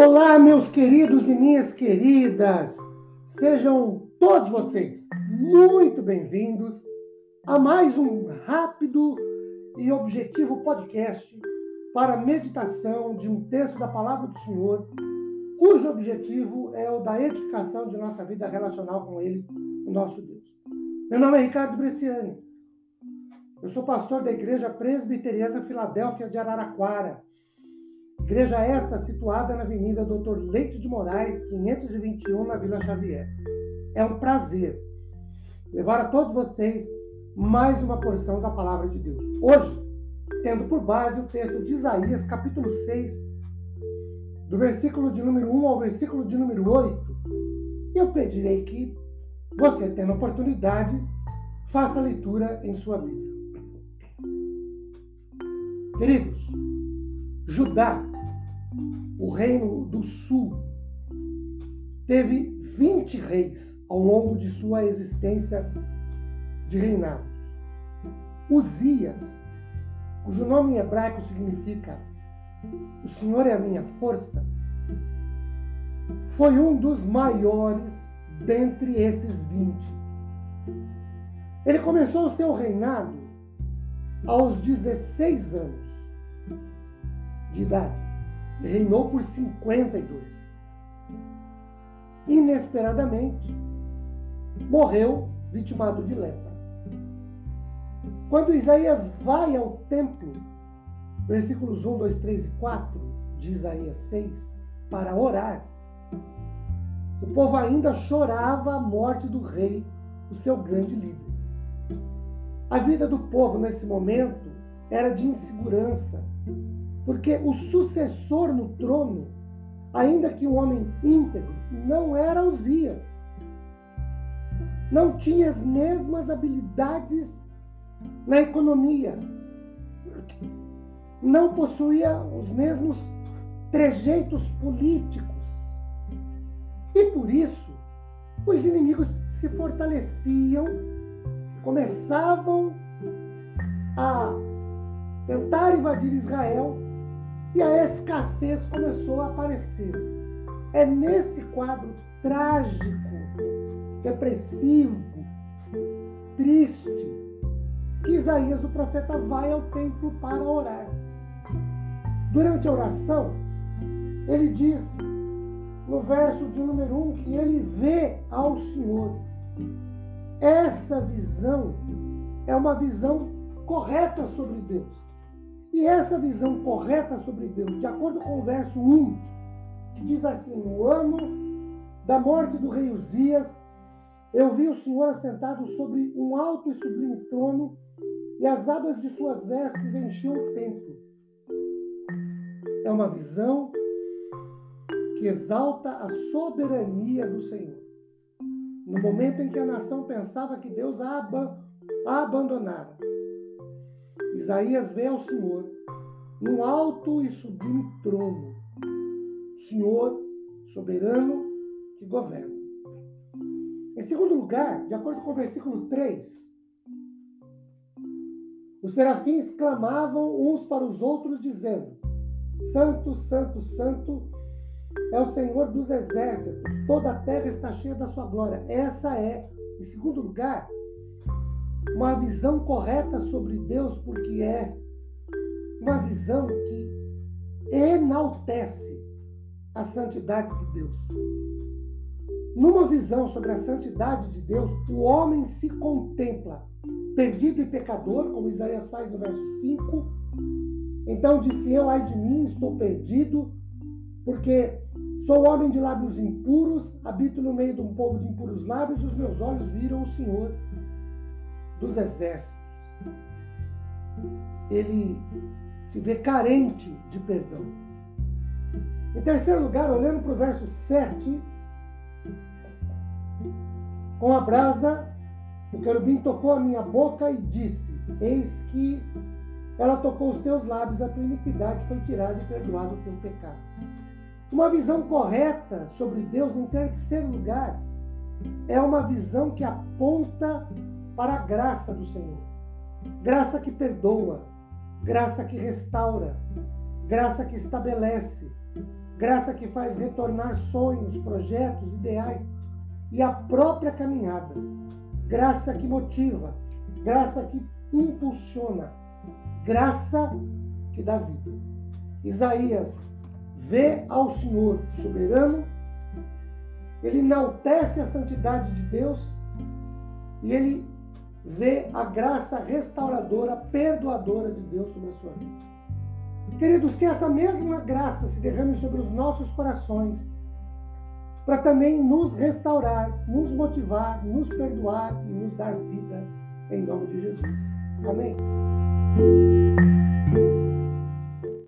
Olá, meus queridos e minhas queridas! Sejam todos vocês muito bem-vindos a mais um rápido e objetivo podcast para meditação de um texto da Palavra do Senhor, cujo objetivo é o da edificação de nossa vida relacional com Ele, o nosso Deus. Meu nome é Ricardo Bresciani. Eu sou pastor da Igreja Presbiteriana Filadélfia de Araraquara Igreja esta situada na Avenida Doutor Leite de Moraes, 521, na Vila Xavier. É um prazer levar a todos vocês mais uma porção da palavra de Deus. Hoje, tendo por base o texto de Isaías, capítulo 6, do versículo de número 1 ao versículo de número 8, eu pedirei que você, tendo oportunidade, faça a leitura em sua Bíblia. Queridos, Judá o reino do sul teve 20 reis ao longo de sua existência de reinado. Uzias, cujo nome em hebraico significa O Senhor é a minha força, foi um dos maiores dentre esses 20. Ele começou o seu reinado aos 16 anos de idade reinou por 52. Inesperadamente, morreu vitimado de lepra. Quando Isaías vai ao templo, versículos 1, 2, 3 e 4 de Isaías 6, para orar, o povo ainda chorava a morte do rei, o seu grande líder. A vida do povo nesse momento era de insegurança, porque o sucessor no trono, ainda que um homem íntegro, não era Uzias. Não tinha as mesmas habilidades na economia. Não possuía os mesmos trejeitos políticos. E por isso, os inimigos se fortaleciam, começavam a tentar invadir Israel e a escassez começou a aparecer. É nesse quadro trágico, depressivo, triste, que Isaías, o profeta, vai ao templo para orar. Durante a oração, ele diz no verso de número 1 um, que ele vê ao Senhor. Essa visão é uma visão correta sobre Deus. E essa visão correta sobre Deus, de acordo com o verso 1, que diz assim: No ano da morte do rei Uzias, eu vi o Senhor assentado sobre um alto e sublime trono, e as abas de suas vestes enchiam o templo. É uma visão que exalta a soberania do Senhor. No momento em que a nação pensava que Deus a, a abandonara, Isaías vê ao Senhor num alto e sublime trono, Senhor soberano que governa. Em segundo lugar, de acordo com o versículo 3, os serafins clamavam uns para os outros, dizendo: Santo, Santo, Santo é o Senhor dos exércitos, toda a terra está cheia da sua glória. Essa é, em segundo lugar, uma visão correta sobre Deus, porque é uma visão que enaltece a santidade de Deus. Numa visão sobre a santidade de Deus, o homem se contempla perdido e pecador, como Isaías faz no verso 5. Então disse eu, ai de mim, estou perdido, porque sou homem de lábios impuros, habito no meio de um povo de impuros lábios, os meus olhos viram o Senhor dos exércitos. Ele se vê carente de perdão. Em terceiro lugar, olhando para o verso 7, com a brasa, o querubim tocou a minha boca e disse: Eis que ela tocou os teus lábios, a tua iniquidade foi tirada e perdoado o teu pecado. Uma visão correta sobre Deus, em terceiro lugar, é uma visão que aponta para a graça do Senhor. Graça que perdoa, graça que restaura, graça que estabelece, graça que faz retornar sonhos, projetos, ideais e a própria caminhada, graça que motiva, graça que impulsiona, graça que dá vida. Isaías vê ao Senhor soberano, ele enaltece a santidade de Deus e ele vê a graça restauradora, perdoadora de Deus sobre a sua vida. Queridos, que essa mesma graça se derrame sobre os nossos corações, para também nos restaurar, nos motivar, nos perdoar e nos dar vida, em nome de Jesus. Amém?